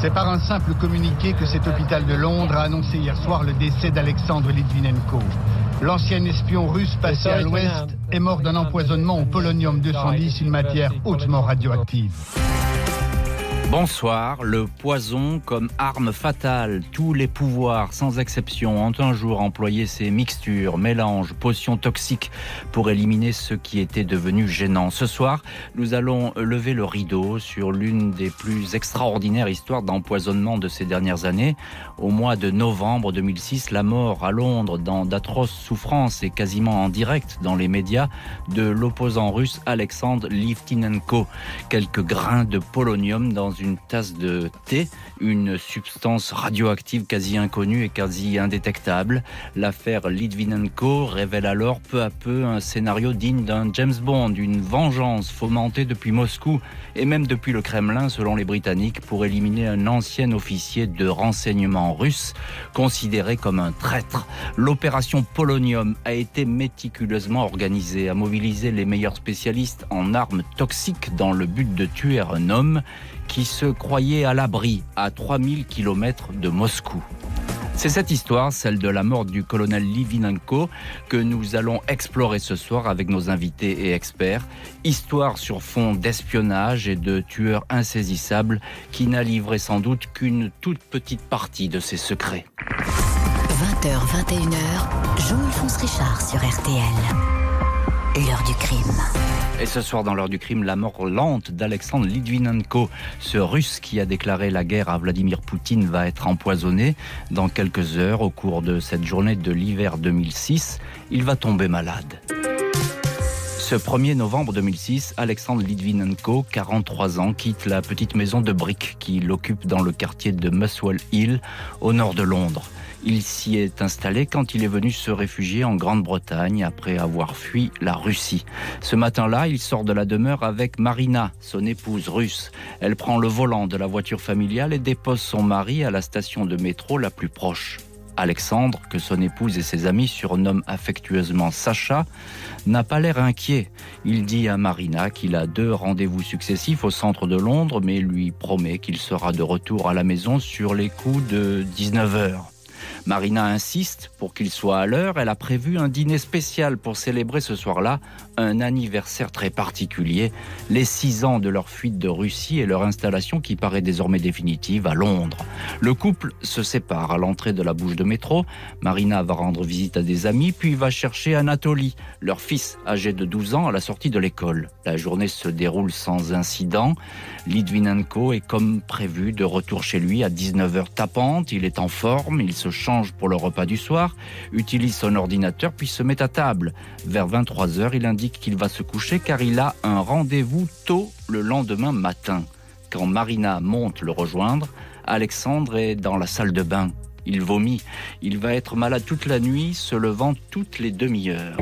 C'est par un simple communiqué que cet hôpital de Londres a annoncé hier soir le décès d'Alexandre Litvinenko. L'ancien espion russe passé à l'ouest est mort d'un empoisonnement au polonium 210, une matière hautement radioactive. Bonsoir, le poison comme arme fatale. Tous les pouvoirs, sans exception, ont un jour employé ces mixtures, mélanges, potions toxiques pour éliminer ce qui était devenu gênant. Ce soir, nous allons lever le rideau sur l'une des plus extraordinaires histoires d'empoisonnement de ces dernières années. Au mois de novembre 2006, la mort à Londres dans d'atroces souffrances et quasiment en direct dans les médias de l'opposant russe Alexandre Livtinenko. Quelques grains de polonium dans une tasse de thé, une substance radioactive quasi inconnue et quasi indétectable. L'affaire Litvinenko révèle alors peu à peu un scénario digne d'un James Bond, une vengeance fomentée depuis Moscou et même depuis le Kremlin selon les Britanniques pour éliminer un ancien officier de renseignement russe considéré comme un traître. L'opération Polonium a été méticuleusement organisée, a mobilisé les meilleurs spécialistes en armes toxiques dans le but de tuer un homme qui se croyait à l'abri à 3000 km de Moscou. C'est cette histoire, celle de la mort du colonel Livinenko, que nous allons explorer ce soir avec nos invités et experts. Histoire sur fond d'espionnage et de tueurs insaisissables qui n'a livré sans doute qu'une toute petite partie de ses secrets. 20h, 21h, Jean-Alphonse Richard sur RTL. L'heure du crime. Et ce soir, dans l'heure du crime, la mort lente d'Alexandre Litvinenko, ce russe qui a déclaré la guerre à Vladimir Poutine, va être empoisonné dans quelques heures au cours de cette journée de l'hiver 2006. Il va tomber malade. Ce 1er novembre 2006, Alexandre Litvinenko, 43 ans, quitte la petite maison de briques qu'il occupe dans le quartier de Muswell Hill, au nord de Londres. Il s'y est installé quand il est venu se réfugier en Grande-Bretagne après avoir fui la Russie. Ce matin-là, il sort de la demeure avec Marina, son épouse russe. Elle prend le volant de la voiture familiale et dépose son mari à la station de métro la plus proche. Alexandre, que son épouse et ses amis surnomment affectueusement Sacha, n'a pas l'air inquiet. Il dit à Marina qu'il a deux rendez-vous successifs au centre de Londres, mais lui promet qu'il sera de retour à la maison sur les coups de 19 heures. Marina insiste pour qu'il soit à l'heure. Elle a prévu un dîner spécial pour célébrer ce soir-là un anniversaire très particulier, les six ans de leur fuite de Russie et leur installation qui paraît désormais définitive à Londres. Le couple se sépare à l'entrée de la bouche de métro. Marina va rendre visite à des amis, puis va chercher Anatoly, leur fils âgé de 12 ans, à la sortie de l'école. La journée se déroule sans incident. Litvinenko est comme prévu de retour chez lui à 19h tapante. Il est en forme, il se change pour le repas du soir, utilise son ordinateur puis se met à table. Vers 23h, il indique qu'il va se coucher car il a un rendez-vous tôt le lendemain matin. Quand Marina monte le rejoindre, Alexandre est dans la salle de bain. Il vomit. Il va être malade toute la nuit, se levant toutes les demi-heures.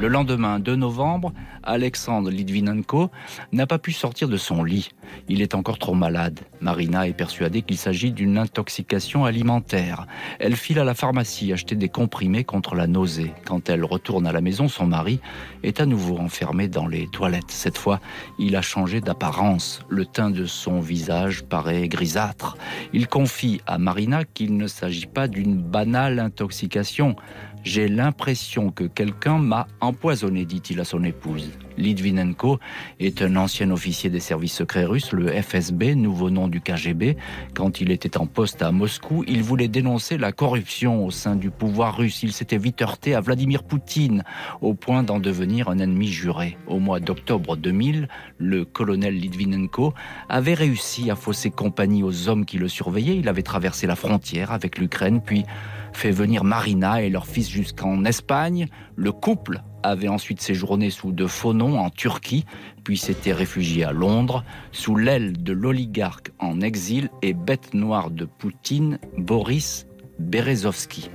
Le lendemain 2 novembre, Alexandre Litvinenko n'a pas pu sortir de son lit. Il est encore trop malade. Marina est persuadée qu'il s'agit d'une intoxication alimentaire. Elle file à la pharmacie acheter des comprimés contre la nausée. Quand elle retourne à la maison, son mari est à nouveau enfermé dans les toilettes. Cette fois, il a changé d'apparence. Le teint de son visage paraît grisâtre. Il confie à Marina qu'il ne s'agit pas d'une banale intoxication. J'ai l'impression que quelqu'un m'a empoisonné, dit-il à son épouse. Litvinenko est un ancien officier des services secrets russes, le FSB, nouveau nom du KGB. Quand il était en poste à Moscou, il voulait dénoncer la corruption au sein du pouvoir russe. Il s'était vite heurté à Vladimir Poutine, au point d'en devenir un ennemi juré. Au mois d'octobre 2000, le colonel Litvinenko avait réussi à fausser compagnie aux hommes qui le surveillaient. Il avait traversé la frontière avec l'Ukraine, puis fait venir Marina et leur fils jusqu'en Espagne. Le couple avait ensuite séjourné sous de faux noms en Turquie, puis s'était réfugié à Londres, sous l'aile de l'oligarque en exil et bête noire de Poutine, Boris Berezovski.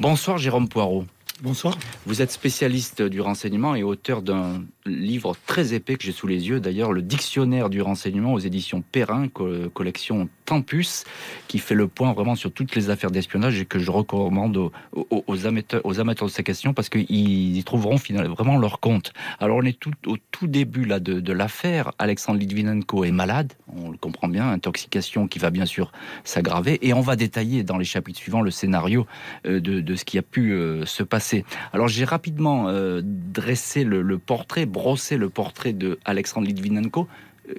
Bonsoir Jérôme Poirot. Bonsoir. Vous êtes spécialiste du renseignement et auteur d'un livre très épais que j'ai sous les yeux, d'ailleurs, le Dictionnaire du renseignement aux éditions Perrin, collection Tempus, qui fait le point vraiment sur toutes les affaires d'espionnage et que je recommande aux, amateurs, aux amateurs de ces questions parce qu'ils y trouveront finalement vraiment leur compte. Alors on est tout au tout début là de, l'affaire. Alexandre Litvinenko est malade, on le comprend bien, intoxication qui va bien sûr s'aggraver et on va détailler dans les chapitres suivants le scénario euh, de, ce qui a pu euh, se passer. Alors j'ai rapidement euh, dressé le, le portrait, brossé le portrait de Alexandre Litvinenko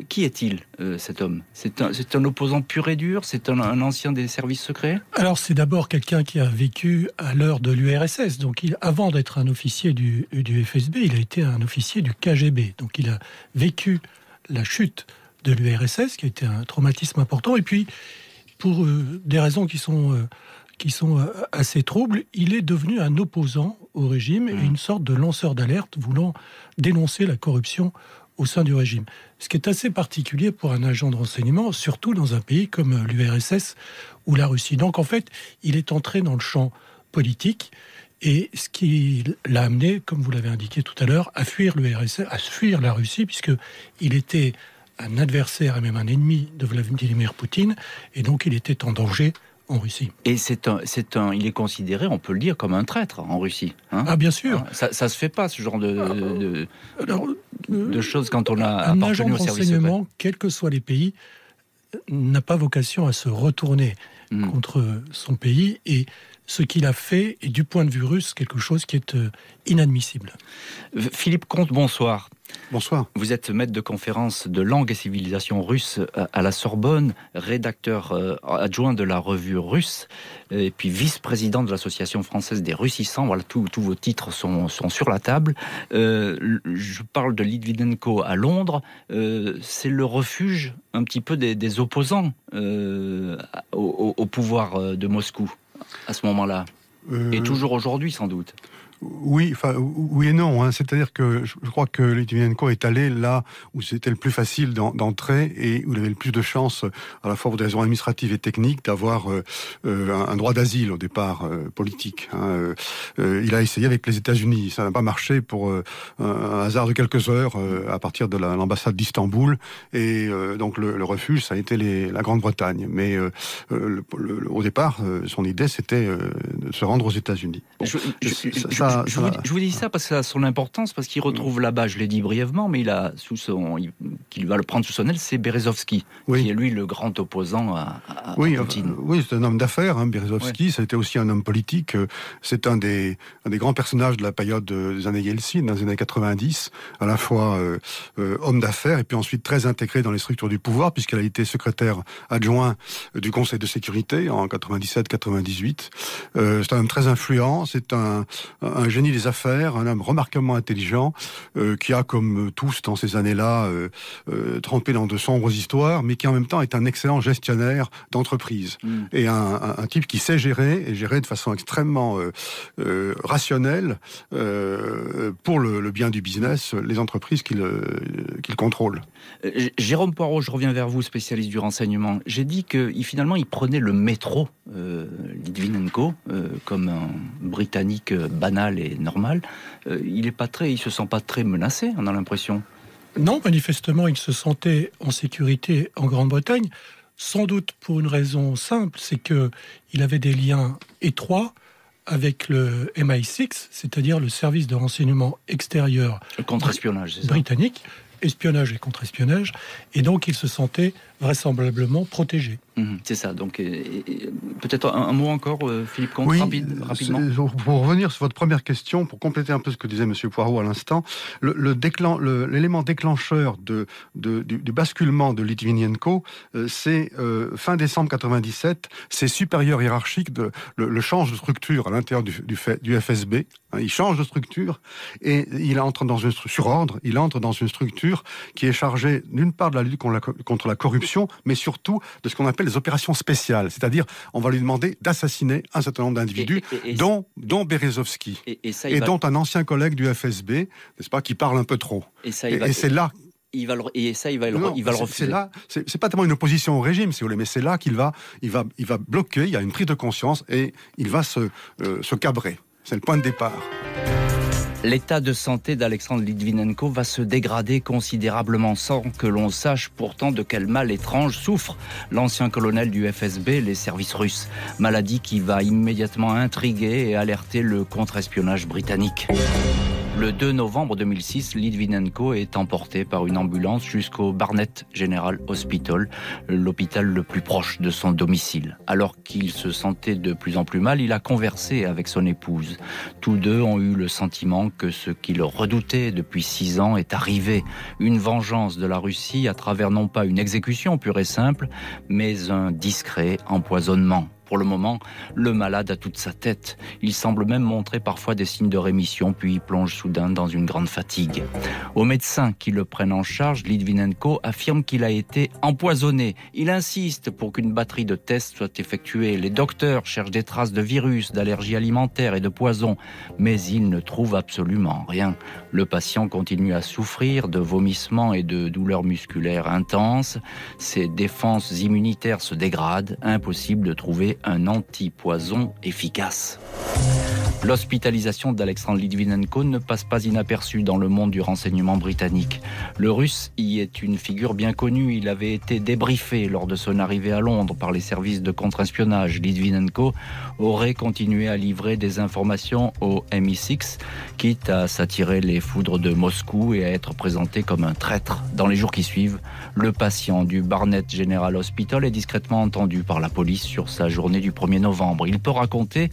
qui est-il, euh, cet homme? C'est un, opposant pur et dur? C'est un, ancien des services secrets? Alors, c'est d'abord quelqu'un qui a vécu à l'heure de l'URSS. Donc, il, avant d'être un officier du, FSB, il a été un officier du KGB. Donc, il a vécu la chute de l'URSS, qui a été un traumatisme important. Et puis, pour euh, des raisons qui sont, euh, qui sont assez troubles, il est devenu un opposant au régime et mmh. une sorte de lanceur d'alerte voulant dénoncer la corruption au sein du régime. Ce qui est assez particulier pour un agent de renseignement, surtout dans un pays comme l'URSS ou la Russie. Donc en fait, il est entré dans le champ politique et ce qui l'a amené, comme vous l'avez indiqué tout à l'heure, à fuir l'URSS, à fuir la Russie, puisque il était un adversaire et même un ennemi de Vladimir Poutine, et donc il était en danger en Russie. Et c'est un, c'est un, il est considéré, on peut le dire, comme un traître en Russie. Hein ah bien sûr. Ça, ça se fait pas ce genre de, de, euh, choses quand on a un agent de renseignement, quels que soient les pays, n'a pas vocation à se retourner hmm. contre son pays et ce qu'il a fait est du point de vue russe quelque chose qui est euh, inadmissible. Philippe Comte, bonsoir. Bonsoir. Vous êtes maître de conférence de langue et civilisation russe à la Sorbonne, rédacteur euh, adjoint de la revue russe, et puis vice-président de l'Association française des Russissants. Voilà, tous vos titres sont, sur la table. Euh, je parle de Litvinenko à Londres. Euh, c'est le refuge un petit peu des, opposants au, pouvoir de Moscou à ce moment-là. Et toujours aujourd'hui, sans doute. Oui, enfin, oui et non. Hein. C'est-à-dire que je crois que Litvinenko est allé là où c'était le plus facile d'entrer et où il avait le plus de chances, à la fois pour des raisons administratives et techniques, d'avoir euh, euh, un droit d'asile au départ euh, politique. Hein. il a essayé avec les États-Unis, ça n'a pas marché pour un hasard de quelques heures à partir de l'ambassade d'Istanbul et donc le, refuge, ça a été les, la Grande-Bretagne. Mais au départ, son idée c'était de se rendre aux États-Unis je, vous, dis ça parce que ça a son importance, parce qu'il retrouve là-bas, je l'ai dit brièvement, mais il a sous son, qu'il va le prendre sous son aile, c'est Berezovski, qui est lui le grand opposant à, oui, Poutine. oui, c'est un homme d'affaires, hein, Berezovski, ça a été aussi un homme politique. C'est un des, un des grands personnages de la période des années Yeltsin, dans les années 90, à la fois euh, euh, homme d'affaires et puis ensuite très intégré dans les structures du pouvoir, puisqu'elle a été secrétaire adjoint du Conseil de sécurité en 97-98. Euh, c'est un homme très influent, c'est un, un génie des affaires, un homme remarquablement intelligent, euh, qui a, comme tous dans ces années-là, euh, euh, trempé dans de sombres histoires, mais qui en même temps est un excellent gestionnaire d'entreprise. Mm. Et un, type qui sait gérer, et gérer de façon extrêmement rationnelle, pour le, bien du business, les entreprises qu'il contrôle. Jérôme Poirot, je reviens vers vous, spécialiste du renseignement. J'ai dit que finalement, il prenait le métro, Litvinenko, comme un Britannique banal et normal, euh, il est pas très, il se sent pas très menacé, on a l'impression. Non, manifestement, il se sentait en sécurité en Grande-Bretagne, sans doute pour une raison simple, c'est que il avait des liens étroits avec le MI6, c'est-à-dire le service de renseignement extérieur contre-espionnage britannique, espionnage et contre-espionnage, et donc il se sentait vraisemblablement protégé. Mhm, c'est ça. Donc, peut-être un, mot encore, euh, Philippe Comte, rapidement. Pour revenir sur votre première question, pour compléter un peu ce que disait Monsieur Poirot à l'instant, l'élément déclencheur de, du, basculement de Litvinenko, euh, c'est euh, fin décembre 97, ses supérieurs hiérarchiques, de, le, change de structure à l'intérieur du, du, FSB. Hein, il change de structure et il entre dans une sur ordre, il entre dans une structure qui est chargée d'une part de la lutte contre la corruption, mais surtout de ce qu'on appelle les opérations spéciales. C'est-à-dire, on va lui demander d'assassiner un certain nombre d'individus, dont, dont Berezovski, et, dont un ancien collègue du FSB, n'est-ce pas, qui parle un peu trop. Et, c'est là il va le, et ça, il va, le, il va le refuser. C'est là, c'est pas tellement une opposition au régime, si vous voulez, mais c'est là qu'il va, il va, il va bloquer. Il y a une prise de conscience et il va se, euh, se cabrer. C'est le point de départ. L'état de santé d'Alexandre Litvinenko va se dégrader considérablement sans que l'on sache pourtant de quel mal étrange souffre l'ancien colonel du FSB, les services russes. Maladie qui va immédiatement intriguer et alerter le contre-espionnage britannique. Le 2 novembre 2006, Litvinenko est emporté par une ambulance jusqu'au Barnett General Hospital, l'hôpital le plus proche de son domicile. Alors qu'il se sentait de plus en plus mal, il a conversé avec son épouse. Tous deux ont eu le sentiment que ce qu'ils redoutaient depuis six ans est arrivé. Une vengeance de la Russie à travers non pas une exécution pure et simple, mais un discret empoisonnement. Pour le moment, le malade a toute sa tête. Il semble même montrer parfois des signes de rémission, puis il plonge soudain dans une grande fatigue. Aux médecins qui le prennent en charge, Litvinenko affirme qu'il a été empoisonné. Il insiste pour qu'une batterie de tests soit effectuée. Les docteurs cherchent des traces de virus, d'allergies alimentaires et de poison, mais ils ne trouvent absolument rien. Le patient continue à souffrir de vomissements et de douleurs musculaires intenses. Ses défenses immunitaires se dégradent. Impossible de trouver un antipoison efficace. L'hospitalisation d'Alexandre Litvinenko ne passe pas inaperçue dans le monde du renseignement britannique. Le russe y est une figure bien connue. Il avait été débriefé lors de son arrivée à Londres par les services de contre-espionnage. Litvinenko aurait continué à livrer des informations au MI6, quitte à s'attirer les foudres de Moscou et à être présenté comme un traître. Dans les jours qui suivent, le patient du Barnett General Hospital est discrètement entendu par la police sur sa journée du 1er novembre. Il peut raconter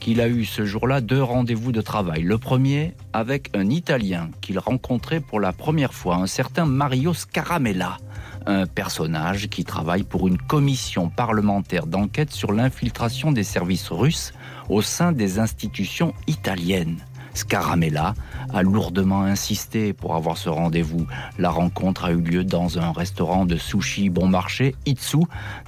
qu'il a eu ce jour-là deux rendez-vous de travail. Le premier avec un Italien qu'il rencontrait pour la première fois, un certain Mario Scaramella, un personnage qui travaille pour une commission parlementaire d'enquête sur l'infiltration des services russes au sein des institutions italiennes. Scaramella a lourdement insisté pour avoir ce rendez-vous. La rencontre a eu lieu dans un restaurant de sushi bon marché, Itsu,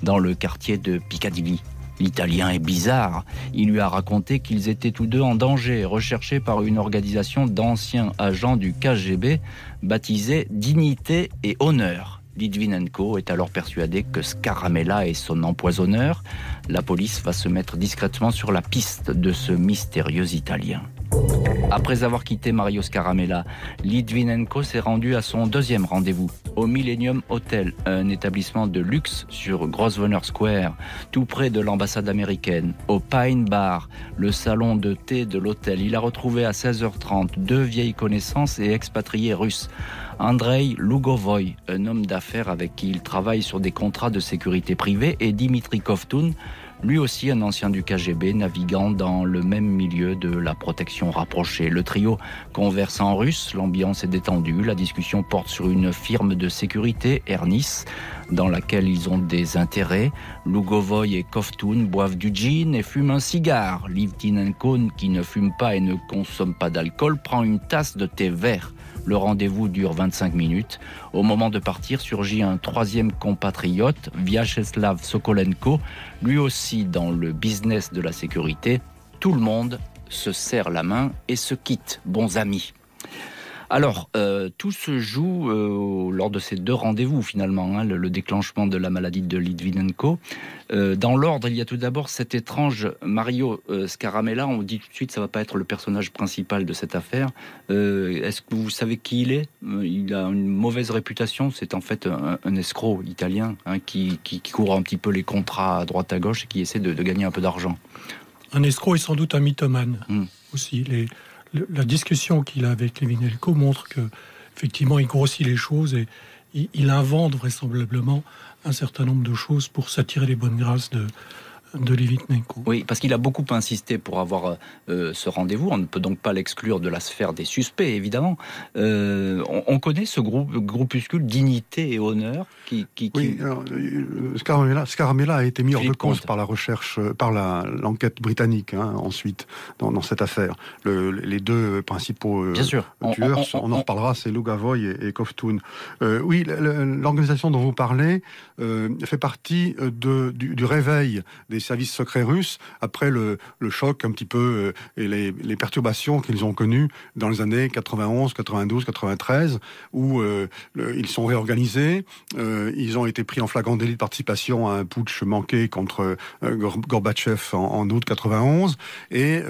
dans le quartier de Piccadilly. L'Italien est bizarre. Il lui a raconté qu'ils étaient tous deux en danger, recherchés par une organisation d'anciens agents du KGB baptisée Dignité et Honneur. Litvinenko est alors persuadé que Scaramella est son empoisonneur. La police va se mettre discrètement sur la piste de ce mystérieux Italien. Après avoir quitté Mario Scaramella, Litvinenko s'est rendu à son deuxième rendez-vous, au Millennium Hotel, un établissement de luxe sur Grosvenor Square, tout près de l'ambassade américaine, au Pine Bar, le salon de thé de l'hôtel. Il a retrouvé à 16h30 deux vieilles connaissances et expatriés russes. Andrei Lugovoy, un homme d'affaires avec qui il travaille sur des contrats de sécurité privée, et Dimitri Kovtun, lui aussi un ancien du KGB naviguant dans le même milieu de la protection rapprochée. Le trio converse en russe, l'ambiance est détendue, la discussion porte sur une firme de sécurité, Ernis, dans laquelle ils ont des intérêts. Lugovoy et Kovtun boivent du gin et fument un cigare. Livtinenko, qui ne fume pas et ne consomme pas d'alcool, prend une tasse de thé vert. Le rendez-vous dure 25 minutes. Au moment de partir, surgit un troisième compatriote, Vyacheslav Sokolenko, lui aussi dans le business de la sécurité. Tout le monde se serre la main et se quitte, bons amis. Alors, euh, tout se joue euh, lors de ces deux rendez-vous finalement, hein, le, déclenchement de la maladie de Litvinenko. Euh, dans l'ordre, il y a tout d'abord cet étrange Mario Scaramella. On dit tout de suite, ça va pas être le personnage principal de cette affaire. Est-ce que vous savez qui il est? Il a une mauvaise réputation. C'est en fait un, escroc italien hein, qui, court un petit peu les contrats à droite à gauche et qui essaie de, gagner un peu d'argent. Un escroc est sans doute un mythomane hmm. aussi. Les, la discussion qu'il a avec Lévin Elko montre que effectivement il grossit les choses et il invente vraisemblablement un certain nombre de choses pour s'attirer les bonnes grâces de, de Oui, parce qu'il a beaucoup insisté pour avoir euh, euh, ce rendez-vous. On ne peut donc pas l'exclure de la sphère des suspects, évidemment. Euh, on, connaît ce groupe, groupuscule Dignité et Honneur qui... qui, Oui, alors, Scaramella, a été mis hors de cause par la recherche, par l'enquête britannique, hein, ensuite, dans, cette affaire. les deux principaux tueurs, on, en reparlera, c'est Lugavoy et, et Kovtun. oui, l'organisation dont vous parlez fait partie de, du, du réveil des les services secrets russes après le, choc un petit peu et les, perturbations qu'ils ont connues dans les années 91, 92, 93, où ils sont réorganisés, ils ont été pris en flagrant délit de participation à un putsch manqué contre Gorbatchev en, août 91, et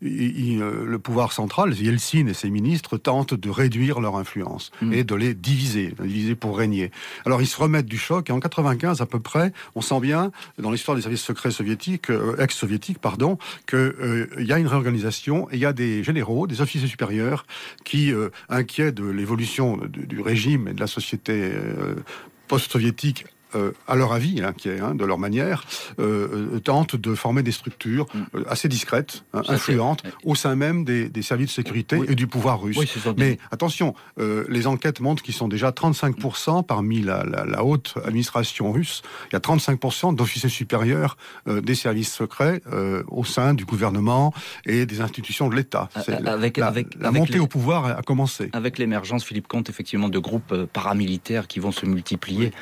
le pouvoir central, Yeltsin et ses ministres, tentent de réduire leur influence mm. et de les diviser, diviser pour régner. Alors ils se remettent du choc et en 95 à peu près, on sent bien dans l'histoire des services secrets soviétiques, euh, ex-soviétiques, pardon, qu'il euh, y a une réorganisation et il y a des généraux, des officiers supérieurs qui, euh, inquiets de l'évolution du régime et de la société post-soviétique euh, à leur avis, hein, qui est hein, de leur manière, euh, euh, tentent de former des structures mm. assez discrètes, hein, influentes, au sein même des, services de sécurité et du pouvoir russe. Mais attention, les enquêtes montrent qu'ils sont déjà 35% parmi la, haute administration russe. Il y a 35% d'officiers supérieurs des services secrets au sein du gouvernement et des institutions de l'État. Avec, la, avec, la montée au pouvoir a commencé. Avec l'émergence, Philippe Comte, effectivement, de groupes paramilitaires qui vont se multiplier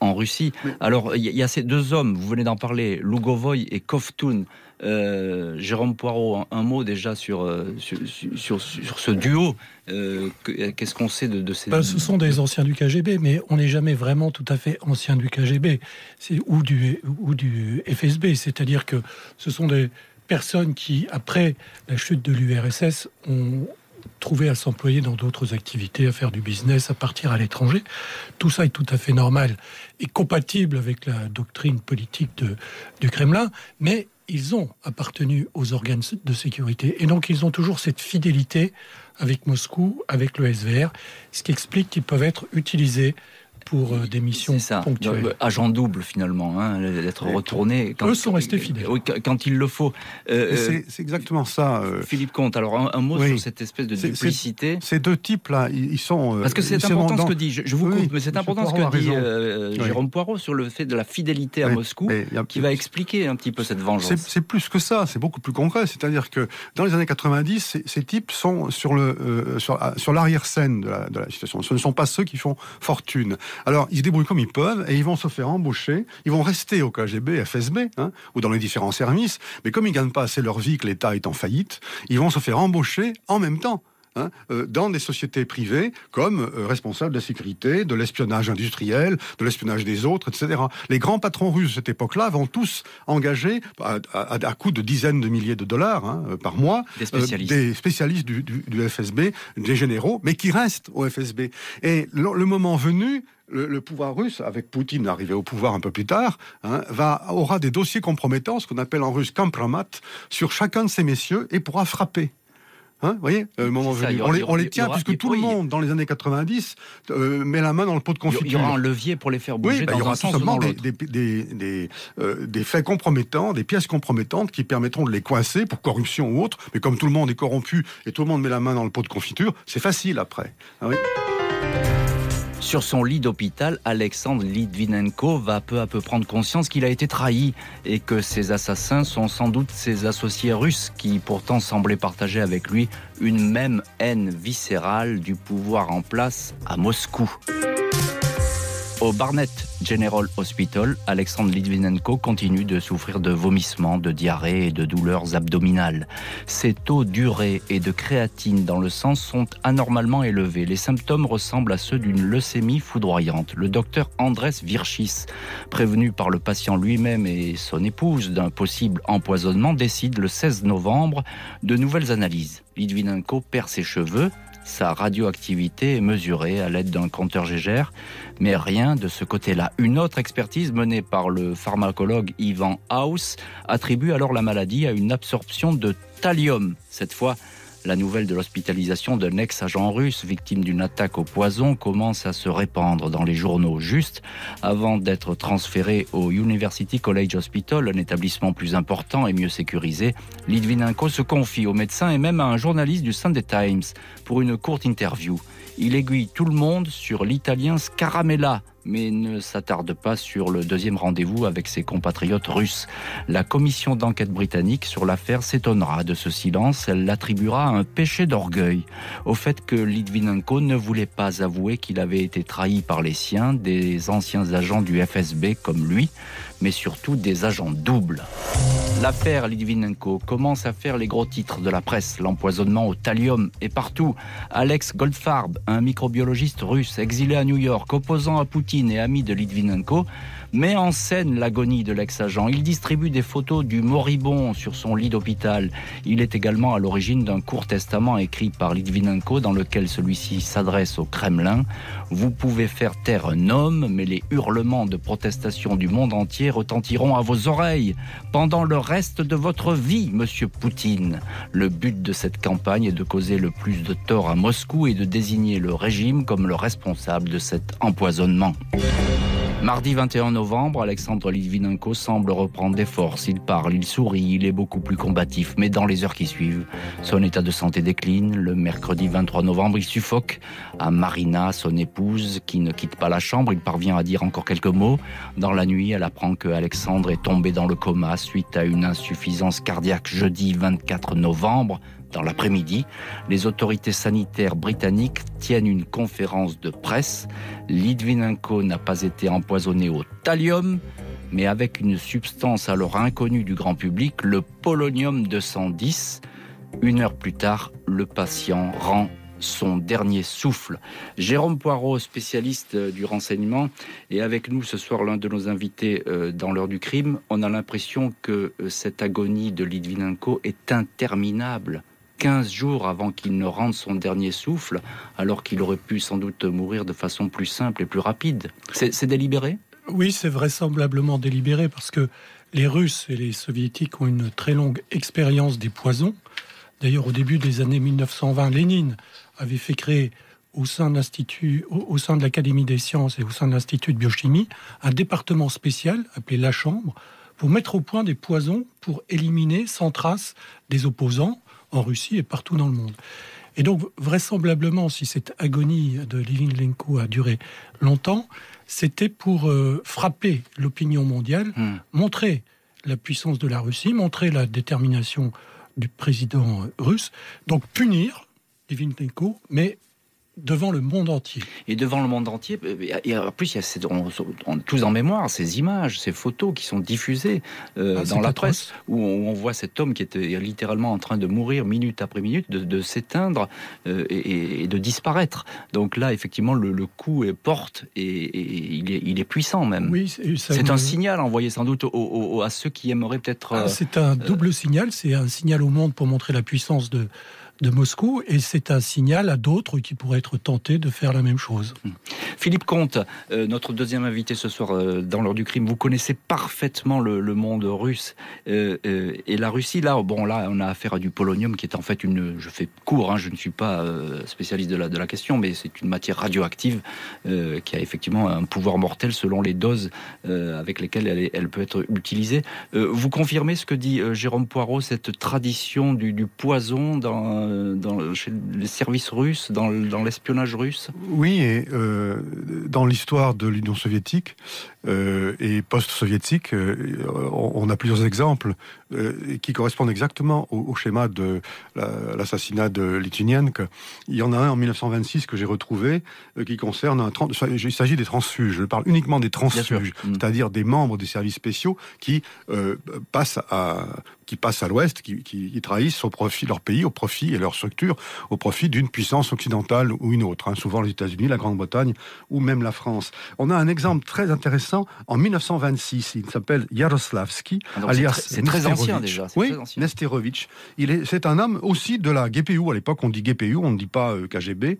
en, Russie. Alors, il y, a ces deux hommes, vous venez d'en parler, Lugovoy et Kovtun. Euh, Jérôme Poirot, un, mot déjà sur, euh, sur, sur, ce duo. Euh, qu'est-ce qu'on sait de, ces... Ben, ce sont des anciens du KGB, mais on n'est jamais vraiment tout à fait anciens du KGB ou du, ou du FSB. C'est-à-dire que ce sont des personnes qui, après la chute de l'URSS, ont trouver à s'employer dans d'autres activités, à faire du business, à partir à l'étranger. Tout ça est tout à fait normal et compatible avec la doctrine politique de, du Kremlin, mais ils ont appartenu aux organes de sécurité et donc ils ont toujours cette fidélité avec Moscou, avec le SVR, ce qui explique qu'ils peuvent être utilisés pour euh, des missions ça. ponctuelles. Agent double finalement, hein, d'être retourné. Quand, Eux sont restés fidèles. quand il le faut. Euh, euh, c'est exactement ça. Philippe Comte, alors un, mot sur cette espèce de duplicité. Ces deux types-là, ils sont. Parce que c'est important ce que dit, je, vous coupe, mais c'est important ce que dit Jérôme Poirot sur le fait de la fidélité à Moscou, qui va expliquer un petit peu cette vengeance. C'est plus que ça, c'est beaucoup plus concret. C'est-à-dire que dans les années 90, ces, types sont sur le sur, sur l'arrière-scène de la, de la situation. Ce ne sont pas ceux qui font fortune. Alors, ils se débrouillent comme ils peuvent et ils vont se faire embaucher. Ils vont rester au KGB, FSB, hein, ou dans les différents services. Mais comme ils gagnent pas assez leur vie, que l'État est en faillite, ils vont se faire embaucher en même temps. Hein, euh, dans des sociétés privées comme euh, responsables de la sécurité, de l'espionnage industriel, de l'espionnage des autres, etc. Les grands patrons russes de cette époque-là vont tous engager à, à, coût de dizaines de milliers de dollars hein, euh, par mois des spécialistes, des spécialistes du, FSB, des généraux, mais qui restent au FSB. Et le moment venu, le, pouvoir russe, avec Poutine arrivé au pouvoir un peu plus tard, hein, va, aura des dossiers compromettants, ce qu'on appelle en russe compromat, sur chacun de ces messieurs et pourra frapper. Hein, vous voyez, euh, moment venu. on, les, tient puisque tout le monde, dans les années 90, euh, met la main dans le pot de confiture. Il y aura un levier pour les faire bouger oui, bah, il y aura des, euh, des, faits compromettants, des pièces compromettantes qui permettront de les coincer pour corruption ou autre. Mais comme tout le monde est corrompu et tout le monde met la main dans le pot de confiture, c'est facile après. Ah oui. Sur son lit d'hôpital, Alexandre Litvinenko va peu à peu prendre conscience qu'il a été trahi et que ses assassins sont sans doute ses associés russes qui pourtant semblaient partager avec lui une même haine viscérale du pouvoir en place à Moscou. Au Barnett General Hospital, Alexandre Litvinenko continue de souffrir de vomissements, de diarrhée et de douleurs abdominales. Ses taux d'urée et de créatine dans le sang sont anormalement élevés. Les symptômes ressemblent à ceux d'une leucémie foudroyante. Le docteur Andrés Virchis, prévenu par le patient lui-même et son épouse d'un possible empoisonnement, décide le 16 novembre de nouvelles analyses. Litvinenko perd ses cheveux, sa radioactivité est mesurée à l'aide d'un compteur Gégère, mais rien de ce côté-là. Une autre expertise menée par le pharmacologue Ivan Haus attribue alors la maladie à une absorption de thallium, cette fois la nouvelle de l'hospitalisation d'un ex-agent russe victime d'une attaque au poison commence à se répandre dans les journaux juste avant d'être transféré au University College Hospital, un établissement plus important et mieux sécurisé. Litvinenko se confie aux médecins et même à un journaliste du Sunday Times pour une courte interview. Il aiguille tout le monde sur l'italien Scaramella, mais ne s'attarde pas sur le deuxième rendez-vous avec ses compatriotes russes. La commission d'enquête britannique sur l'affaire s'étonnera de ce silence. Elle l'attribuera à un péché d'orgueil, au fait que Litvinenko ne voulait pas avouer qu'il avait été trahi par les siens, des anciens agents du FSB comme lui, mais surtout des agents doubles. L'affaire Litvinenko commence à faire les gros titres de la presse. L'empoisonnement au thallium est partout. Alex Goldfarb, un microbiologiste russe exilé à New York, opposant à Poutine et ami de Litvinenko, met en scène l'agonie de l'ex-agent. Il distribue des photos du moribond sur son lit d'hôpital. Il est également à l'origine d'un court testament écrit par Litvinenko dans lequel celui-ci s'adresse au Kremlin. Vous pouvez faire taire un homme, mais les hurlements de protestation du monde entier retentiront à vos oreilles pendant le reste de votre vie, monsieur Poutine. Le but de cette campagne est de causer le plus de tort à Moscou et de désigner le régime comme le responsable de cet empoisonnement. Mardi 21 novembre, Alexandre Litvinenko semble reprendre des forces. Il parle, il sourit, il est beaucoup plus combatif. Mais dans les heures qui suivent, son état de santé décline. Le mercredi 23 novembre, il suffoque. À Marina, son épouse, qui ne quitte pas la chambre, il parvient à dire encore quelques mots. Dans la nuit, elle apprend que Alexandre est tombé dans le coma suite à une insuffisance cardiaque jeudi 24 novembre. Dans l'après-midi, les autorités sanitaires britanniques tiennent une conférence de presse. Litvinenko n'a pas été empoisonné au thallium, mais avec une substance alors inconnue du grand public, le polonium 210. Une heure plus tard, le patient rend son dernier souffle. Jérôme Poirot, spécialiste du renseignement, est avec nous ce soir l'un de nos invités euh, dans l'heure du crime. On a l'impression que euh, cette agonie de Litvinenko est interminable. 15 jours avant qu'il ne rende son dernier souffle, alors qu'il aurait pu sans doute mourir de façon plus simple et plus rapide. C'est délibéré? Oui, c'est vraisemblablement délibéré parce que les Russes et les Soviétiques ont une très longue expérience des poisons. D'ailleurs, au début des années 1920, Lénine avait fait créer au sein de l'Institut, au sein de l'Académie des sciences et au sein de l'Institut de biochimie, un département spécial appelé La Chambre pour mettre au point des poisons pour éliminer sans trace des opposants en Russie et partout dans le monde. Et donc, vraisemblablement, si cette agonie de Litvinenko a duré longtemps, c'était pour euh, frapper l'opinion mondiale, hmm. montrer la puissance de la Russie, montrer la détermination du président russe, donc punir Litvinenko, mais devant le monde entier. Et devant le monde entier, euh, et en plus, il y a on, on, tous en mémoire ces images, ces photos qui sont diffusées euh, ah, dans la presse, où on, voit cet homme qui était littéralement en train de mourir minute après minute, de, s'éteindre euh, et, de disparaître. Donc là, effectivement, le, coup est porte et, il, est, il, est, puissant même. Oui, c'est un signal envoyé sans doute à ceux qui aimeraient peut-être. Ah, c'est un double signal, c'est un signal au monde pour montrer la puissance de de Moscou et c'est un signal à d'autres qui pourraient être tentés de faire la même chose. Hmm. Philippe Comte, euh, notre deuxième invité ce soir euh, dans l'heure du crime, vous connaissez parfaitement le, monde russe euh, et la Russie. Là, bon, là, on a affaire à du polonium qui est en fait une. Je fais court, hein, je ne suis pas spécialiste de la, de la question, mais c'est une matière radioactive qui a effectivement un pouvoir mortel selon les doses avec lesquelles elle, elle, peut être utilisée. vous confirmez ce que dit Jérôme Poirot, cette tradition du, du poison dans dans, chez les services russes, dans, l'espionnage russe Oui, et euh, dans l'histoire de l'Union soviétique euh, et post-soviétique, euh, on, a plusieurs exemples qui correspondent exactement au, schéma de l'assassinat de Litvinenko. Il y en a un en 1926 que j'ai retrouvé qui concerne un... Il s'agit des transfuges. Je parle uniquement des transfuges, mm. c'est-à-dire des membres des services spéciaux qui passent à qui passent à l'Ouest, qui, qui, trahissent au profit leur pays, au profit et leur structure, au profit d'une puissance occidentale ou une autre. Hein, souvent les États-Unis, la Grande-Bretagne ou même la France. On a un exemple très intéressant en 1926. Il s'appelle Yaroslavski, ah, alias c'est très, ancien déjà. Oui, Nesterovitch. C'est un homme aussi de la GPU. À l'époque, on dit GPU, on ne dit pas euh, KGB.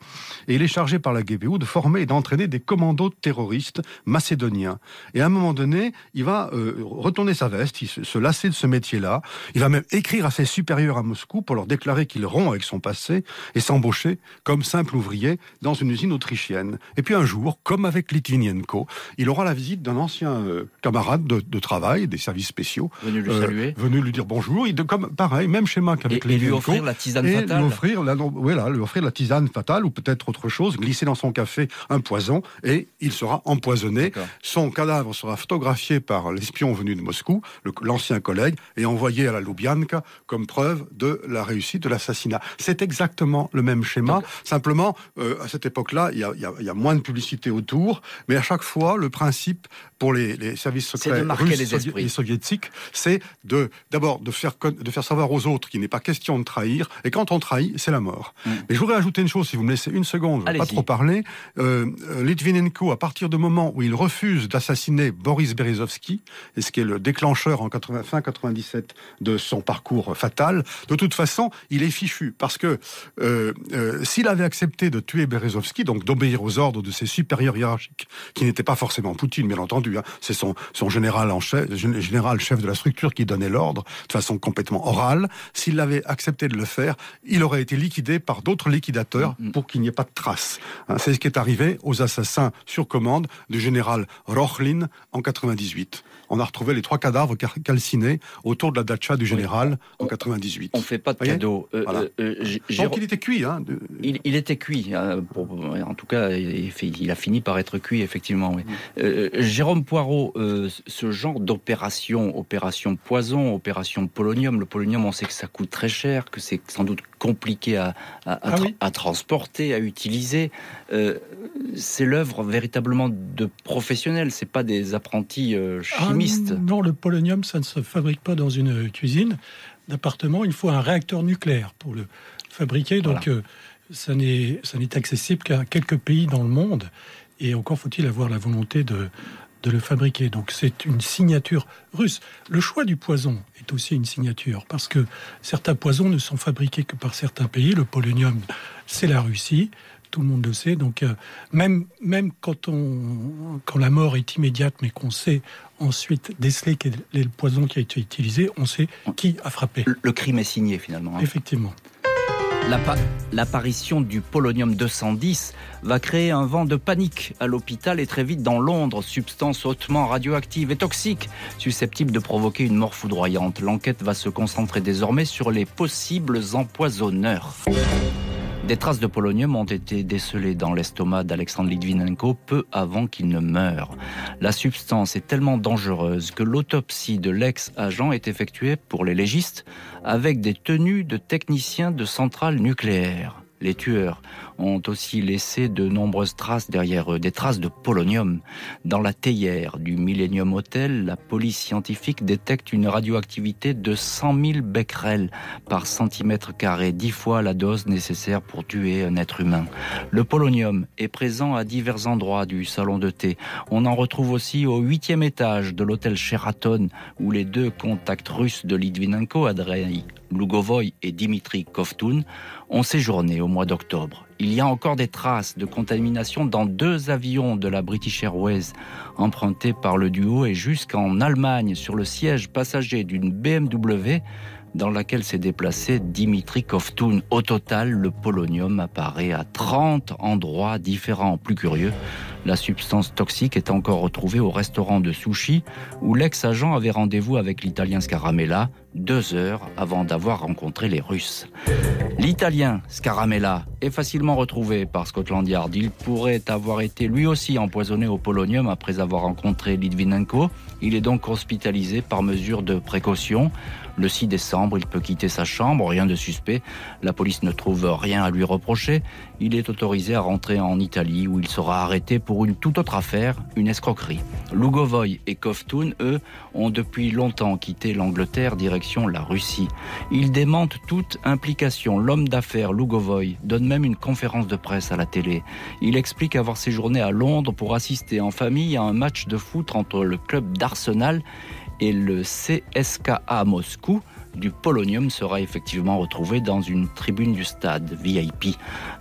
Et il est chargé par la GPU de former et d'entraîner des commandos terroristes macédoniens. Et à un moment donné, il va euh, retourner sa veste, il se, se lasser de ce métier-là, Il va même écrire à ses supérieurs à Moscou pour leur déclarer qu'il rompt avec son passé et s'embaucher comme simple ouvrier dans une usine autrichienne. Et puis un jour, comme avec Litvinenko, il aura la visite d'un ancien euh, camarade de, travail des services spéciaux. Venu lui saluer. Venu lui dire bonjour. Il, comme, pareil, même schéma qu'avec Litvinenko. Et lui offrir la tisane fatale. Lui offrir, la, voilà, lui offrir la tisane fatale ou peut-être autre chose, glisser dans son café un poison et il sera empoisonné. Son cadavre sera photographié par l'espion venu de Moscou, l'ancien collègue, et envoyé à la Lubyanka comme preuve de la réussite de l'assassinat. C'est exactement le même schéma, simplement euh, à cette époque-là, il y, a, moins de publicité autour, mais à chaque fois, le principe pour les, services secrets russes et soviétiques, c'est de d'abord de faire de faire savoir aux autres qu'il n'est pas question de trahir, et quand on trahit, c'est la mort. Mm. Mais je voudrais ajouter une chose, si vous me laissez une seconde, je ne pas trop parler. Euh, euh, Litvinenko, à partir du moment où il refuse d'assassiner Boris Berezovsky, et ce qui est le déclencheur en 80, fin 97 de son parcours fatal, de toute façon, il est fichu. Parce que euh, euh, s'il avait accepté de tuer Berezovsky, donc d'obéir aux ordres de ses supérieurs hiérarchiques, qui n'étaient pas forcément Poutine, bien entendu, hein, c'est son, son général en chef, général chef de la structure qui donnait l'ordre de façon complètement orale, s'il avait accepté de le faire, il aurait été liquidé par d'autres liquidateurs mm, mm. pour qu'il n'y ait pas de traces. Hein, c'est ce qui est arrivé aux assassins sur commande du général Rochlin en 98 on a retrouvé les trois cadavres calcinés autour de la dacha du général en 98. On fait pas de cadeau. Euh, euh, euh, Donc il était cuit. Hein, il, était cuit. Hein, en tout cas, il, a fini par être cuit, effectivement. Mm. Jérôme Poirot, ce genre d'opération, opération poison, opération polonium, le polonium, on sait que ça coûte très cher, que c'est sans doute compliqué à, à, ah transporter, à utiliser. c'est l'œuvre véritablement de professionnels, c'est pas des apprentis chimistes. Non, le polonium, ça ne se fabrique pas dans une cuisine d'appartement. Il faut un réacteur nucléaire pour le fabriquer. Donc, euh, ça n'est accessible qu'à quelques pays dans le monde. Et encore faut-il avoir la volonté de, de le fabriquer. Donc c'est une signature russe. Le choix du poison est aussi une signature parce que certains poisons ne sont fabriqués que par certains pays. Le polonium, c'est la Russie tout le monde le sait. Donc, euh, même, même quand, on, quand la mort est immédiate, mais qu'on sait ensuite déceler quel est le poison qui a été utilisé, on sait qui a frappé. Le, crime est signé finalement. Hein. Effectivement. L'apparition du polonium 210 va créer un vent de panique à l'hôpital et très vite dans Londres, substance hautement radioactive et toxique, susceptible de provoquer une mort foudroyante. L'enquête va se concentrer désormais sur les possibles empoisonneurs. Des traces de polonium ont été décelées dans l'estomac d'Alexandre Litvinenko peu avant qu'il ne meure. La substance est tellement dangereuse que l'autopsie de l'ex-agent est effectuée pour les légistes avec des tenues de techniciens de centrales nucléaires. Les tueurs ont aussi laissé de nombreuses traces derrière eux, des traces de polonium. Dans la théière du Millennium Hotel, la police scientifique détecte une radioactivité de 100 000 becquerels par centimètre carré, dix fois la dose nécessaire pour tuer un être humain. Le polonium est présent à divers endroits du salon de thé. On en retrouve aussi au huitième étage de l'hôtel Sheraton, où les deux contacts russes de Litvinenko, Adrei Lugovoy et Dimitri Kovtun, ont séjourné au mois d'octobre. Il y a encore des traces de contamination dans deux avions de la British Airways empruntés par le duo et jusqu'en Allemagne sur le siège passager d'une BMW dans laquelle s'est déplacé Dimitri Kovtun. Au total, le polonium apparaît à 30 endroits différents. Plus curieux, la substance toxique est encore retrouvée au restaurant de sushi où l'ex-agent avait rendez-vous avec l'italien Scaramella deux heures avant d'avoir rencontré les Russes. L'italien Scaramella est facilement retrouvé par Scotland Yard. Il pourrait avoir été lui aussi empoisonné au polonium après avoir rencontré Litvinenko. Il est donc hospitalisé par mesure de précaution. Le 6 décembre, il peut quitter sa chambre, rien de suspect. La police ne trouve rien à lui reprocher. Il est autorisé à rentrer en Italie où il sera arrêté pour une toute autre affaire, une escroquerie. Lugovoy et Kovtun, eux, ont depuis longtemps quitté l'Angleterre direction la Russie. Ils démentent toute implication. L'homme d'affaires Lugovoy donne même une conférence de presse à la télé. Il explique avoir séjourné à Londres pour assister en famille à un match de foot entre le club d'Arsenal et le CSKA Moscou du polonium sera effectivement retrouvé dans une tribune du stade VIP.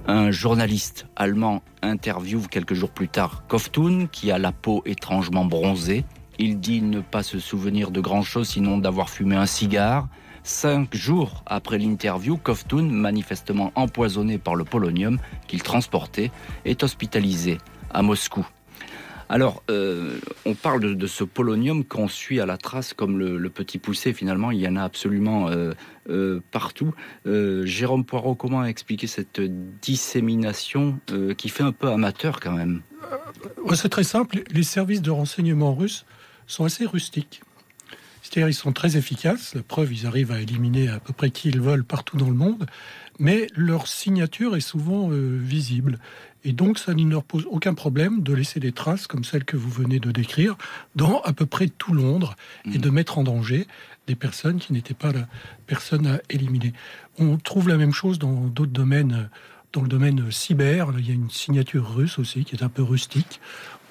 Un journaliste allemand interviewe quelques jours plus tard Koftun, qui a la peau étrangement bronzée. Il dit ne pas se souvenir de grand-chose sinon d'avoir fumé un cigare, Cinq jours après l'interview, Kovtun, manifestement empoisonné par le polonium qu'il transportait, est hospitalisé à Moscou. Alors, euh, on parle de, ce polonium qu'on suit à la trace comme le, petit poussé. Finalement, il y en a absolument euh, euh, partout. Jérôme Poirot, comment expliquer cette dissémination qui fait un peu amateur quand même? C'est très simple. Les services de renseignement russes sont assez rustiques. C'est-à-dire, ils sont très efficaces. La preuve, ils arrivent à éliminer à peu près qui ils veulent partout dans le monde. Mais leur signature est souvent visible. Et donc, ça ne leur pose aucun problème de laisser des traces comme celles que vous venez de décrire dans à peu près tout Londres et de mettre en danger des personnes qui n'étaient pas la personne à éliminer. On trouve la même chose dans d'autres domaines. Dans le domaine cyber, il y a une signature russe aussi qui est un peu rustique.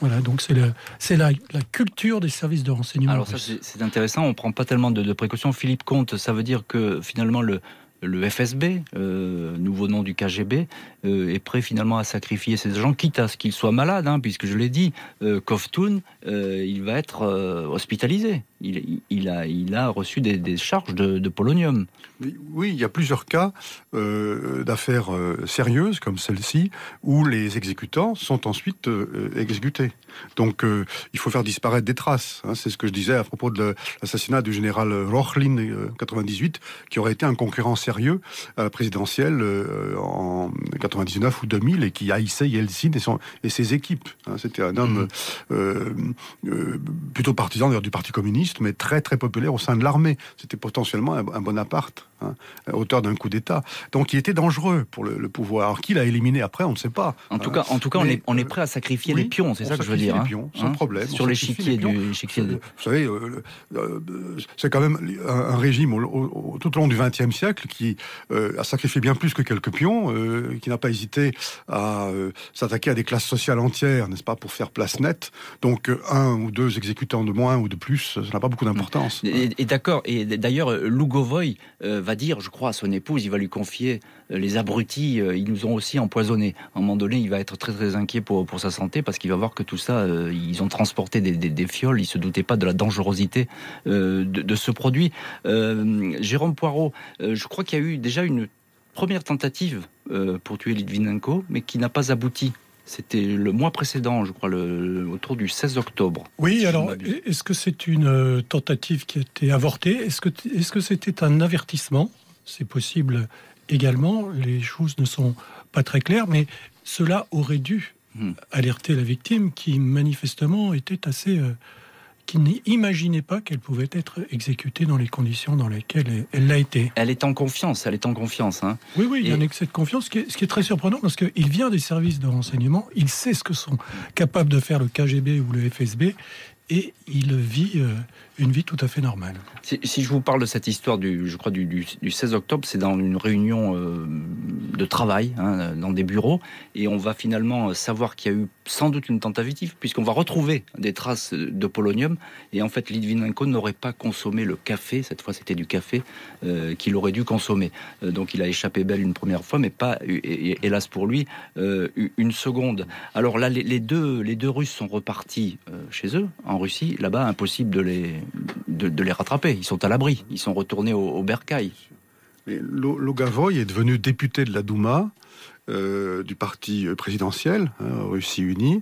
Voilà, donc c'est la, la, culture des services de renseignement. Alors ça c'est intéressant, on prend pas tellement de, de, précautions. Philippe Comte, ça veut dire que finalement le, le FSB, euh, nouveau nom du KGB, euh, est prêt finalement à sacrifier ces agents, quitte à ce qu'ils soient malades, hein, puisque je l'ai dit, euh, Kovtun, il va être hospitalisé. Il, a, il a reçu des, charges de, polonium. Oui, il y a plusieurs cas d'affaires sérieuses comme celle-ci, où les exécutants sont ensuite exécutés. Donc il faut faire disparaître des traces. Hein. C'est ce que je disais à propos de l'assassinat du général Rochlin 98, qui aurait été un concurrent sérieux à la présidentielle euh, en 99 ou 2000 et qui haïssait Yeltsin et, son, et ses équipes. Hein. C'était un homme mmh. euh, euh, plutôt partisan du Parti communiste, mais très très populaire au sein de l'armée. C'était potentiellement un Bonaparte. Hein, auteur d'un coup d'État. Donc il était dangereux pour le, pouvoir. Qui l'a éliminé après, on ne sait pas. En tout cas, en tout cas, on, est, on est prêt à sacrifier les pions, c'est ça que je veux dire. Les hein. pions, sans hein, problème. Sur l'échiquier du. Vous savez, euh, euh, c'est quand même un, régime tout au long du XXe siècle qui euh, a sacrifié bien plus que quelques pions, qui n'a pas hésité à s'attaquer à des classes sociales entières, n'est-ce pas, pour faire place nette. Donc un ou deux exécutants de moins ou de plus, ça n'a pas beaucoup d'importance. Et, d'accord. Et d'ailleurs, Lugovoy va dire, je crois, à son épouse, il va lui confier euh, les abrutis, euh, ils nous ont aussi empoisonnés. À un moment donné, il va être très très inquiet pour, pour sa santé parce qu'il va voir que tout ça, euh, ils ont transporté des, fioles, il se doutait pas de la dangerosité de, ce produit. Jérôme Poirot, je crois qu'il y a eu déjà une première tentative pour tuer Litvinenko, mais qui n'a pas abouti. C'était le mois précédent, je crois, le, autour du 16 octobre. Oui, alors, est-ce que c'est une euh, tentative qui a été avortée? Est-ce que est-ce que c'était un avertissement? C'est possible également. Les choses ne sont pas très claires, mais cela aurait dû hmm. alerter la victime qui, manifestement, était assez. Euh, qui n'imaginait pas qu'elle pouvait être exécutée dans les conditions dans lesquelles elle l'a été. Elle est en confiance, elle est en confiance. Hein. Oui, oui, il y a un excès de confiance, ce qui est, ce qui est très surprenant parce qu'il vient des services de renseignement, il sait ce que sont capables de faire le KGB ou le FSB, et il vit euh, une vie tout à fait normale. Si, je vous parle de cette histoire du, je crois, du, 16 octobre, c'est dans une réunion euh, de travail, hein, dans des bureaux, et on va finalement savoir qu'il y a eu sans doute une tentative, puisqu'on va retrouver des traces de polonium, et en fait, Litvinenko n'aurait pas consommé le café, cette fois c'était du café, euh, qu'il aurait dû consommer. donc il a échappé belle une première fois, mais pas, hélas pour lui, une seconde. Alors là, les, deux, les deux Russes sont repartis chez eux, en Russie, là-bas, impossible de les, de, les rattraper. Ils sont à l'abri. Ils sont retournés au, au Bercail. Logavoy est devenu député de la Douma euh, du parti présidentiel, hein, Russie Unie.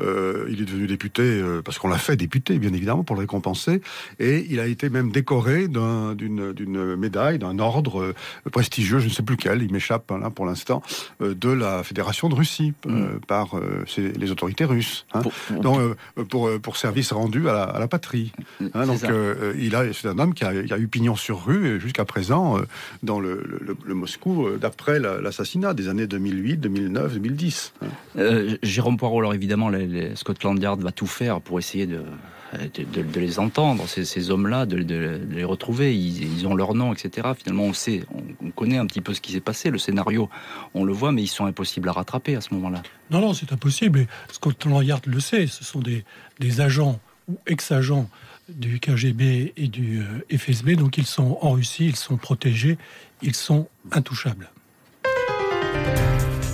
Euh, il est devenu député euh, parce qu'on l'a fait député, bien évidemment, pour le récompenser. Et il a été même décoré d'une médaille, d'un ordre prestigieux, je ne sais plus quel, il m'échappe hein, là pour l'instant, de la Fédération de Russie mm. par les autorités russes. Hein. pour, pour, pour, service rendu à la, patrie. Hein, donc il a, c'est un homme qui a, a, eu pignon sur rue jusqu'à présent dans le, le Moscou d'après l'assassinat des années 2000. 2008, 2009, 2010. Jérôme Poirot, alors évidemment, les, Scotland Yard va tout faire pour essayer de, de, les entendre, ces, hommes-là, de, les retrouver. Ils, ont leur nom, etc. Finalement, on sait, on, connaît un petit peu ce qui s'est passé. Le scénario, on le voit, mais ils sont impossibles à rattraper à ce moment-là. Non, non, c'est impossible. Scotland Yard le sait. Ce sont des, des agents ou ex-agents du KGB et du euh, FSB. Donc ils sont en Russie, ils sont protégés, ils sont intouchables.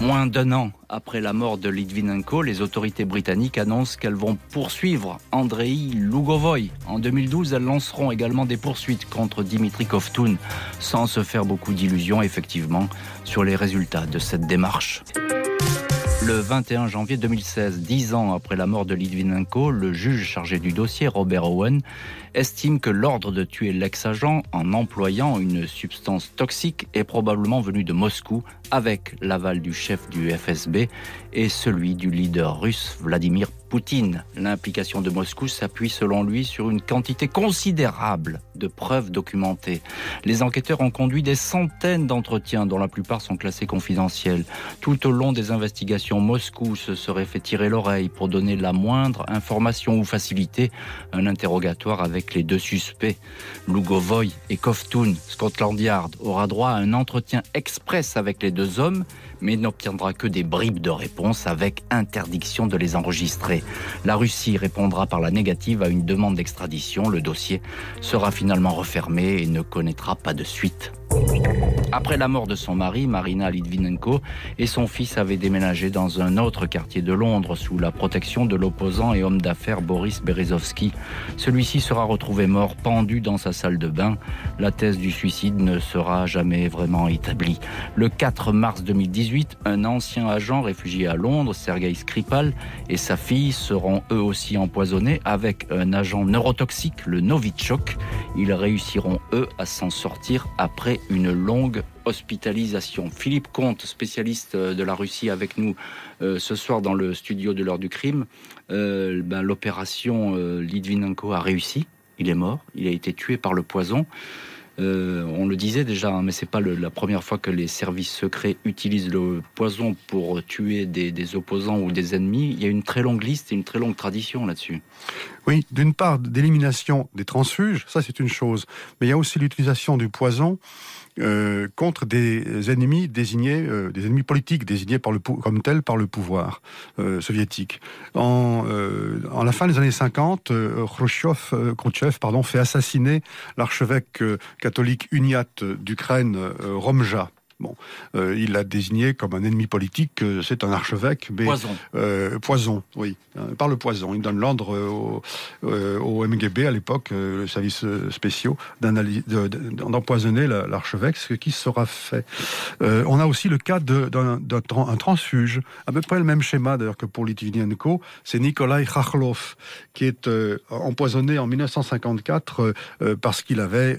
Moins d'un an après la mort de Litvinenko, les autorités britanniques annoncent qu'elles vont poursuivre Andrei Lugovoy. En 2012, elles lanceront également des poursuites contre Dimitri Kovtun, sans se faire beaucoup d'illusions effectivement sur les résultats de cette démarche. Le 21 janvier 2016, dix ans après la mort de Litvinenko, le juge chargé du dossier, Robert Owen, estime que l'ordre de tuer l'ex-agent en employant une substance toxique est probablement venu de Moscou avec l'aval du chef du FSB et celui du leader russe Vladimir Poutine. L'implication de Moscou s'appuie selon lui sur une quantité considérable de preuves documentées. Les enquêteurs ont conduit des centaines d'entretiens dont la plupart sont classés confidentiels. Tout au long des investigations, Moscou se serait fait tirer l'oreille pour donner la moindre information ou faciliter un interrogatoire avec les deux suspects, Lugovoy et Koftun. Scotland Yard aura droit à un entretien express avec les deux hommes, mais n'obtiendra que des bribes de réponse avec interdiction de les enregistrer. La Russie répondra par la négative à une demande d'extradition. Le dossier sera finalement refermé et ne connaîtra pas de suite. Après la mort de son mari, Marina Litvinenko, et son fils avaient déménagé dans un autre quartier de Londres sous la protection de l'opposant et homme d'affaires Boris Berezovsky. Celui-ci sera retrouvé mort pendu dans sa salle de bain. La thèse du suicide ne sera jamais vraiment établie. Le 4 mars 2018, un ancien agent réfugié à Londres, Sergei Skripal, et sa fille seront eux aussi empoisonnés avec un agent neurotoxique, le Novichok. Ils réussiront eux à s'en sortir après une longue hospitalisation. Philippe Comte, spécialiste de la Russie avec nous euh, ce soir dans le studio de l'heure du crime, euh, ben, l'opération euh, Litvinenko a réussi. Il est mort, il a été tué par le poison. On le disait déjà, hein, mais c'est pas la première fois que les services secrets utilisent le poison pour tuer des, des, opposants ou des ennemis. Il y a une très longue liste et une très longue tradition là-dessus. Oui, d'une part, d'élimination des transfuges, ça c'est une chose, mais il y a aussi l'utilisation du poison euh, contre des ennemis désignés, euh, des ennemis politiques désignés par le, comme tels par le pouvoir euh, soviétique. En, en, la fin des années 50, Khrushchev, Khrushchev pardon, fait assassiner l'archevêque catholique uniate d'Ukraine, Romja. Bon, euh, il l'a désigné comme un ennemi politique. c'est un archevêque, mais poison. Euh, poison, oui, euh, par le poison. Il donne l'ordre au, au, MGB à l'époque, le service spéciaux, d'empoisonner l'archevêque, ce qui sera fait. on a aussi le cas d'un transfuge, à peu près le même schéma d'ailleurs que pour Litvinenko. C'est Nikolai Khachlov qui est empoisonné en 1954 parce qu'il avait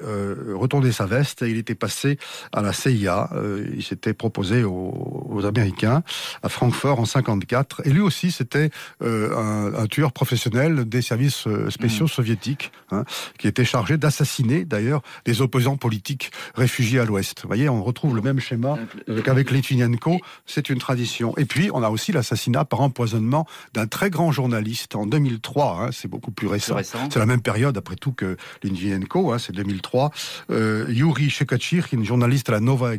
retourné sa veste et il était passé à la CIA euh, il s'était proposé aux, Américains à Francfort en 54. Et lui aussi, c'était euh, un, tueur professionnel des services euh, spéciaux mmh. soviétiques, hein, qui était chargé d'assassiner d'ailleurs des opposants politiques réfugiés à l'Ouest. Vous voyez, on retrouve le même schéma qu'avec Litvinenko. C'est une tradition. Et puis, on a aussi l'assassinat par empoisonnement d'un très grand journaliste en 2003. Hein, c'est beaucoup plus récent. C'est la même période, après tout, que Litvinenko. Hein, c'est 2003. Yuri Shekachir, qui est une journaliste à la Nova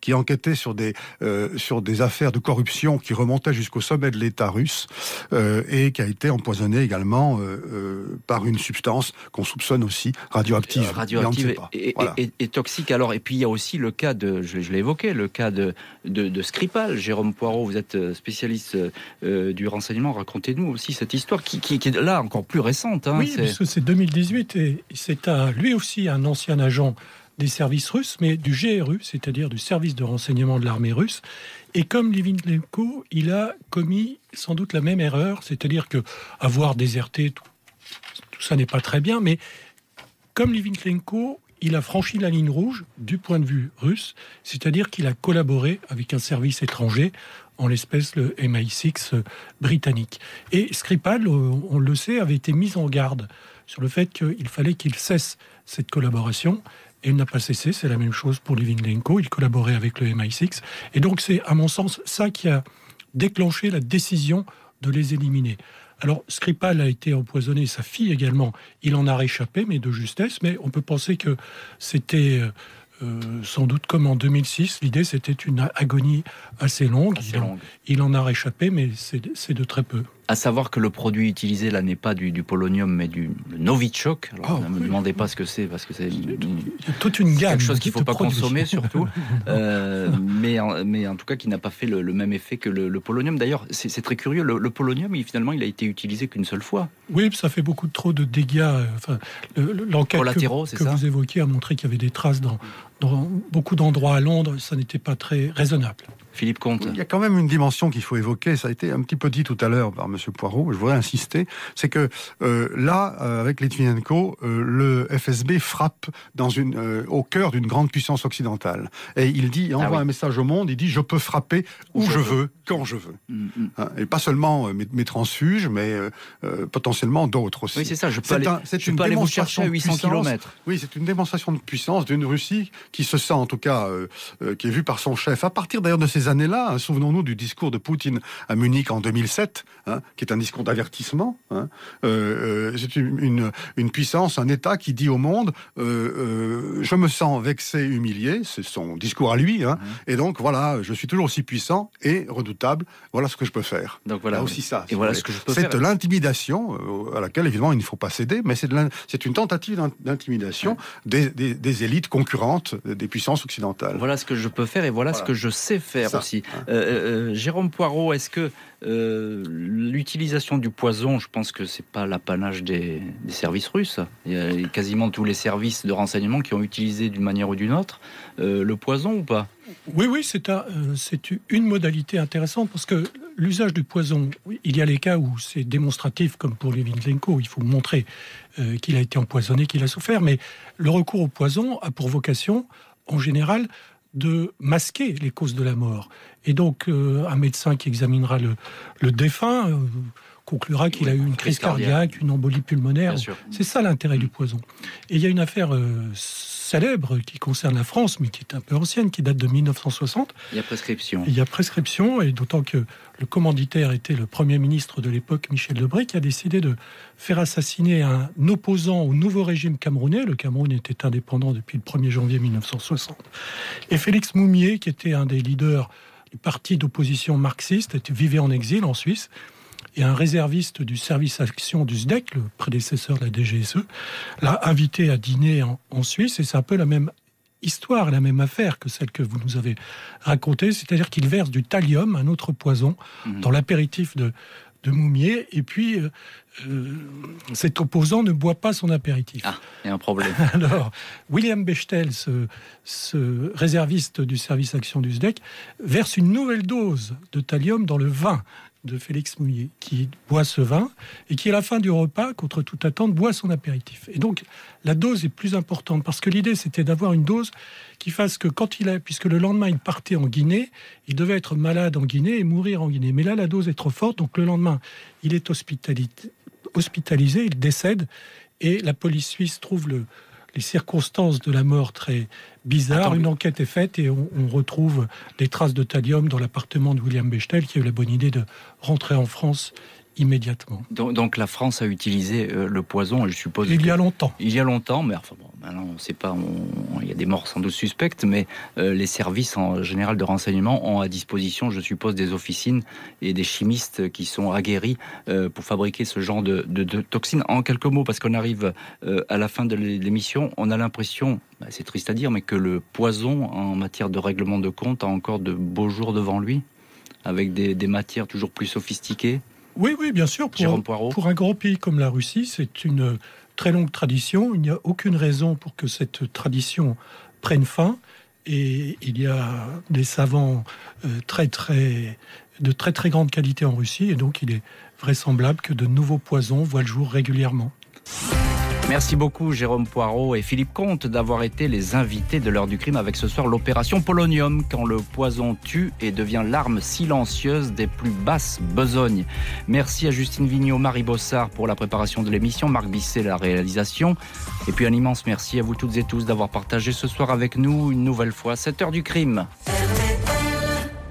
Qui enquêtait sur des, euh, sur des affaires de corruption qui remontaient jusqu'au sommet de l'État russe euh, et qui a été empoisonné également euh, par une substance qu'on soupçonne aussi radioactive. Radioactive et, toxique. Alors, et puis il y a aussi le cas de, je, l'ai évoqué, le cas de, de, Skripal. Jérôme Poirot, vous êtes spécialiste du renseignement. Racontez-nous aussi cette histoire qui, qui, est là encore plus récente. Hein, oui, parce que c'est 2018 et c'est lui aussi un ancien agent des services russes, mais du GRU, c'est-à-dire du service de renseignement de l'armée russe. Et comme Livinenko, il a commis sans doute la même erreur, c'est-à-dire que avoir déserté, tout, ça n'est pas très bien, mais comme Livinenko, il a franchi la ligne rouge du point de vue russe, c'est-à-dire qu'il a collaboré avec un service étranger, en l'espèce le MI6 britannique. Et Skripal, on le sait, avait été mis en garde sur le fait qu'il fallait qu'il cesse cette collaboration et il n'a pas cessé, c'est la même chose pour Livinenko, il collaborait avec le MI6. Et donc c'est, à mon sens, ça qui a déclenché la décision de les éliminer. Alors Skripal a été empoisonné, sa fille également, il en a réchappé, mais de justesse, mais on peut penser que c'était... Euh, sans doute comme en 2006, l'idée c'était une agonie assez longue. Il, en, il, en, a réchappé, mais c'est de très peu. À savoir que le produit utilisé là n'est pas du, polonium mais du Novichok. Alors, oh, ne me demandez pas ce que c'est parce que c'est toute une gamme. Quelque chose qu'il ne faut pas consommer surtout. Euh, mais, en, mais en tout cas qui n'a pas fait le, même effet que le, polonium. D'ailleurs, c'est très curieux. Le, polonium, il, finalement, il a été utilisé qu'une seule fois. Oui, ça fait beaucoup trop de dégâts. Euh, enfin, l'enquête que, que vous évoquiez a montré qu'il y avait des traces dans, dans beaucoup d'endroits à Londres. Ça n'était pas très raisonnable. Philippe Comte. Il y a quand même une dimension qu'il faut évoquer, ça a été un petit peu dit tout à l'heure par M. Poirot, je voudrais insister, c'est que euh, là, euh, avec Litvinenko, euh, le FSB frappe dans une, au cœur d'une grande puissance occidentale. Et il dit, il envoie ah un message au monde, il dit je peux frapper où, je, veux, quand je veux. Mm, mm. Hein, et pas seulement mes, transfuges, mais potentiellement d'autres aussi. Oui, c'est ça, je peux, aller, je peux aller vous chercher à 800 km. Oui, c'est une démonstration de puissance d'une Russie qui se sent en tout cas, qui est vue par son chef, à partir d'ailleurs de ces années-là, hein, souvenons-nous du discours de Poutine à Munich en 2007, hein, qui est un discours d'avertissement. Hein. Euh, euh, c'est une, une, puissance, un État qui dit au monde euh, je me sens vexé, humilié, c'est son discours à lui, et donc voilà, je suis toujours aussi puissant et redoutable, voilà ce que je peux faire. Donc voilà aussi ça. Et voilà ce que je peux C'est l'intimidation à laquelle évidemment il ne faut pas céder, mais c'est une tentative d'intimidation des, des, élites concurrentes des puissances occidentales. Voilà ce que je peux faire et voilà. ce que je sais faire aussi. Euh, euh, Jérôme Poirot, est-ce que euh, l'utilisation du poison, je pense que c'est pas l'apanage des, services russes. Il y a quasiment tous les services de renseignement qui ont utilisé d'une manière ou d'une autre le poison ou pas? Oui, oui, c'est une modalité intéressante parce que l'usage du poison, il y a les cas où c'est démonstratif, comme pour Levin-Lenko, il faut montrer qu'il a été empoisonné, qu'il a souffert, mais le recours au poison a pour vocation, en général, de masquer les causes de la mort. Et donc, euh, un médecin qui examinera le, défunt euh, conclura qu'il a eu une crise cardiaque, une embolie pulmonaire. C'est ça l'intérêt du poison. Et il y a une affaire euh, célèbre qui concerne la France, mais qui est un peu ancienne, qui date de 1960. Il y a prescription. Il y a prescription, et d'autant que le commanditaire était le Premier ministre de l'époque, Michel Debré, qui a décidé de faire assassiner un opposant au nouveau régime camerounais. Le Cameroun était indépendant depuis le 1er janvier 1960. Et Félix Moumier, qui était un des leaders du parti d'opposition marxiste, vivait en exil en Suisse et un réserviste du service action du SDEC, le prédécesseur de la DGSE, l'a invité à dîner en, Suisse, et c'est un peu la même histoire, la même affaire que celle que vous nous avez racontée, c'est-à-dire qu'il verse du thallium, un autre poison, mhm. dans l'apéritif de, de Moumier, et puis euh, euh, cet opposant ne boit pas son apéritif. Ah, il y a un problème. Alors, William Bechtel, ce, ce, réserviste du service action du SDEC, verse une nouvelle dose de thallium dans le vin de Félix Mouillet, qui boit ce vin et qui, à la fin du repas, contre toute attente, boit son apéritif. Et donc, la dose est plus importante parce que l'idée, c'était d'avoir une dose qui fasse que quand il a, puisque le lendemain, il partait en Guinée, il devait être malade en Guinée et mourir en Guinée. Mais là, la dose est trop forte, donc le lendemain, il est hospitalisé, il décède et la police suisse trouve le, les circonstances de la mort très bizarres. Une enquête est faite et on, retrouve des traces de thallium dans l'appartement de William Bechtel qui a eu la bonne idée de rentrer en France immédiatement. Donc, la France a utilisé euh, le poison, je suppose. Il y a longtemps. Il y a longtemps, mais enfin bon, maintenant on ne sait pas, il y a des morts sans doute suspectes, mais euh, les services en général de renseignement ont à disposition, je suppose, des officines et des chimistes qui sont aguerris euh, pour fabriquer ce genre de, toxines. En quelques mots, parce qu'on arrive à la fin de l'émission, on a l'impression, bah, c'est triste à dire, mais que le poison en matière de règlement de compte a encore de beaux jours devant lui, avec des matières toujours plus sophistiquées. Oui, oui, bien sûr. Pour, pour un grand pays comme la Russie, c'est une très longue tradition. Il n'y a aucune raison pour que cette tradition prenne fin. Et il y a des savants euh, très, très, de très, très grande qualité en Russie. Et donc, il est vraisemblable que de nouveaux poisons voient le jour régulièrement. Merci beaucoup Jérôme Poirot et Philippe Comte d'avoir été les invités de l'heure du crime avec ce soir l'opération Polonium quand le poison tue et devient l'arme silencieuse des plus basses besognes. Merci à Justine Vignot, Marie Bossard pour la préparation de l'émission, Marc Bisset la réalisation et puis un immense merci à vous toutes et tous d'avoir partagé ce soir avec nous une nouvelle fois cette heure du crime.